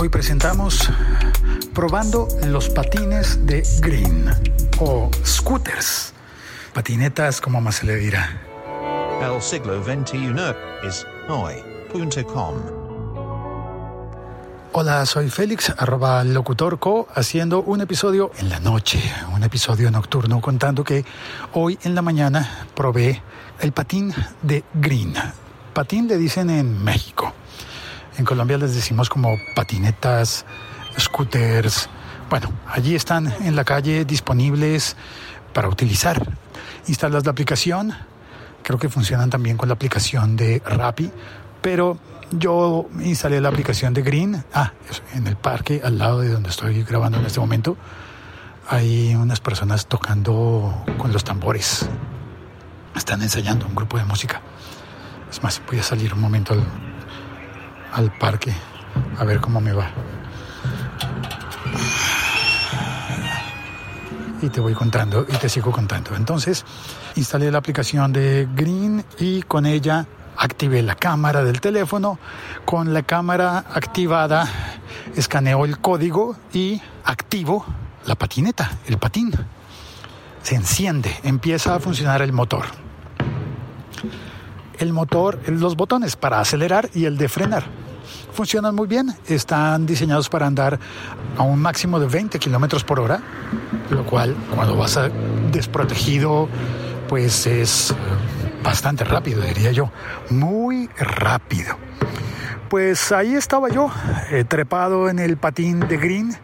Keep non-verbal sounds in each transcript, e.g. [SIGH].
Hoy presentamos probando los patines de Green o scooters. Patinetas, como más se le dirá. El siglo XXI es hoy.com. Hola, soy Félix, arroba locutorco, haciendo un episodio en la noche, un episodio nocturno, contando que hoy en la mañana probé el patín de Green. Patín le dicen en México. En Colombia les decimos como patinetas, scooters. Bueno, allí están en la calle disponibles para utilizar. Instalas la aplicación, creo que funcionan también con la aplicación de Rappi, pero yo instalé la aplicación de Green, ah, en el parque al lado de donde estoy grabando en este momento. Hay unas personas tocando con los tambores. Están ensayando un grupo de música. Es más, voy a salir un momento al, al parque a ver cómo me va. Y te voy contando y te sigo contando. Entonces, instalé la aplicación de Green y con ella activé la cámara del teléfono. Con la cámara activada, escaneo el código y activo la patineta, el patín. Se enciende, empieza a funcionar el motor. El motor, los botones para acelerar y el de frenar funcionan muy bien. Están diseñados para andar a un máximo de 20 kilómetros por hora, lo cual cuando vas a desprotegido, pues es bastante rápido, diría yo. Muy rápido. Pues ahí estaba yo, eh, trepado en el patín de Green,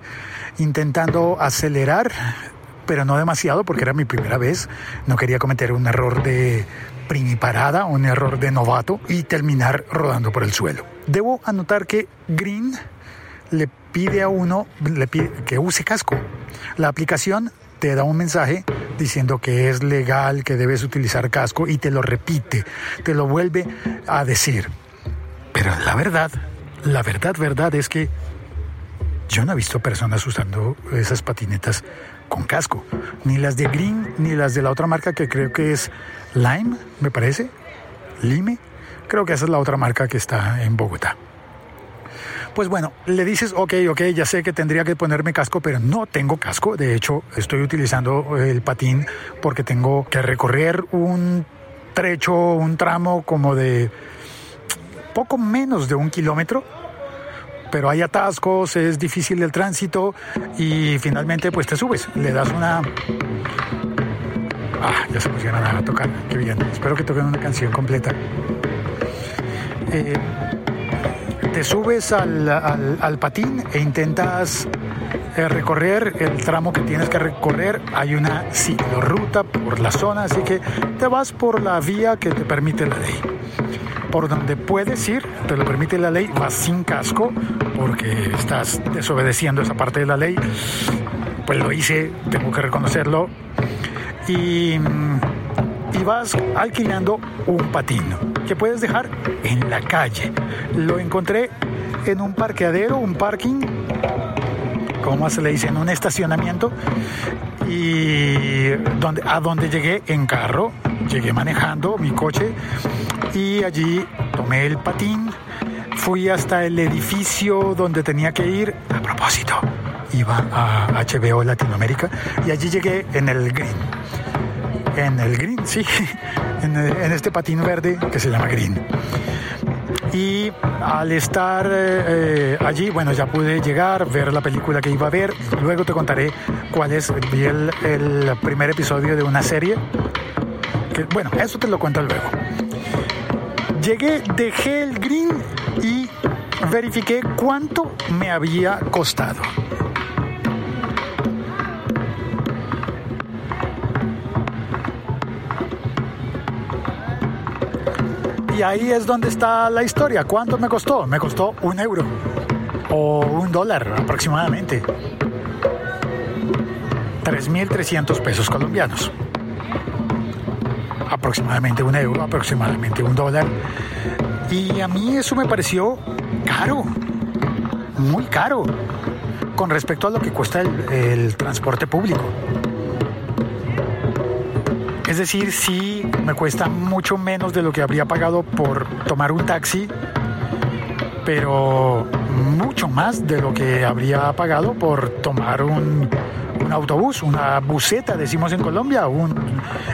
intentando acelerar, pero no demasiado porque era mi primera vez. No quería cometer un error de primiparada, un error de novato y terminar rodando por el suelo. Debo anotar que Green le pide a uno le pide que use casco. La aplicación te da un mensaje diciendo que es legal, que debes utilizar casco y te lo repite, te lo vuelve a decir. Pero la verdad, la verdad, verdad es que yo no he visto personas usando esas patinetas con casco, ni las de Green, ni las de la otra marca que creo que es Lime, me parece, Lime, creo que esa es la otra marca que está en Bogotá. Pues bueno, le dices, ok, ok, ya sé que tendría que ponerme casco, pero no tengo casco. De hecho, estoy utilizando el patín porque tengo que recorrer un trecho, un tramo como de poco menos de un kilómetro pero hay atascos, es difícil el tránsito y finalmente pues te subes, le das una... Ah, ya se pusieron a tocar, qué bien, espero que toquen una canción completa. Eh, te subes al, al, patín e intentas eh, recorrer el tramo que tienes que recorrer. Hay una ruta por la zona, así que te vas por la vía que te permite la ley. Por donde puedes ir, te lo permite la ley, vas sin casco porque estás desobedeciendo esa parte de la ley. Pues lo hice, tengo que reconocerlo. Y, y vas alquilando un patín que puedes dejar en la calle. Lo encontré en un parqueadero, un parking, como se le dice, en un estacionamiento, y donde, a donde llegué en carro, llegué manejando mi coche y allí tomé el patín, fui hasta el edificio donde tenía que ir, a propósito, iba a HBO Latinoamérica y allí llegué en el green. En el green, sí, [LAUGHS] en, este patín verde que se llama green. Y al estar eh, allí, bueno, ya pude llegar, ver la película que iba a ver. Luego te contaré cuál es. Vi el, primer episodio de una serie. Bueno, eso te lo cuento luego. Llegué, dejé el green y verifiqué cuánto me había costado. Y ahí es donde está la historia. ¿Cuánto me costó? Me costó un euro o un dólar aproximadamente. 3.300 pesos colombianos. Aproximadamente un euro, aproximadamente un dólar. Y a mí eso me pareció caro, muy caro, con respecto a lo que cuesta el, el transporte público. Es decir, sí me cuesta mucho menos de lo que habría pagado por tomar un taxi, pero mucho más de lo que habría pagado por tomar un, un autobús, una buseta, decimos en Colombia, un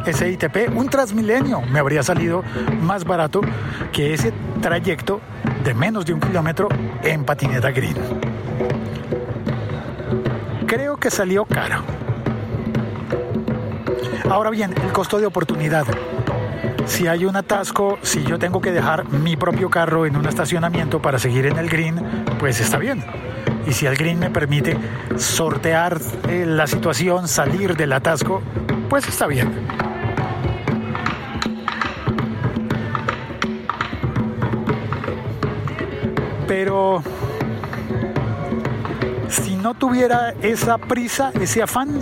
SITP, un Transmilenio. Me habría salido más barato que ese trayecto de menos de un kilómetro en patineta green. Creo que salió caro. Ahora bien, el costo de oportunidad. Si hay un atasco, si yo tengo que dejar mi propio carro en un estacionamiento para seguir en el green, pues está bien. Y si el green me permite sortear eh, la situación, salir del atasco, pues está bien. Pero si no tuviera esa prisa, ese afán,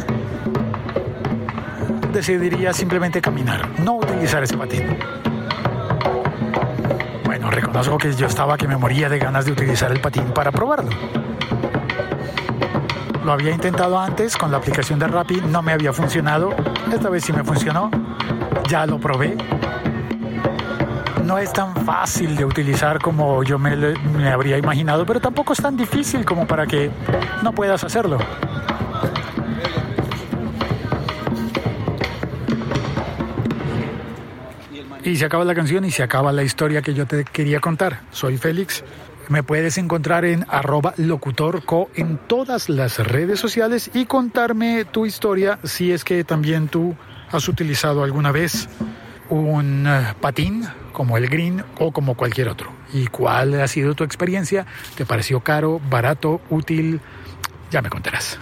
decidiría simplemente caminar, no utilizar ese patín. Bueno, reconozco que yo estaba que me moría de ganas de utilizar el patín para probarlo. Lo había intentado antes con la aplicación de Rappi, no me había funcionado. Esta vez sí me funcionó. Ya lo probé. No es tan fácil de utilizar como yo me, me habría imaginado, pero tampoco es tan difícil como para que no puedas hacerlo. Y se acaba la canción y se acaba la historia que yo te quería contar. Soy Félix. Me puedes encontrar en arroba locutorco en todas las redes sociales y contarme tu historia si es que también tú has utilizado alguna vez un eh, patín como el green o como cualquier otro. ¿Y cuál ha sido tu experiencia? ¿Te pareció caro, barato, útil? Ya me contarás.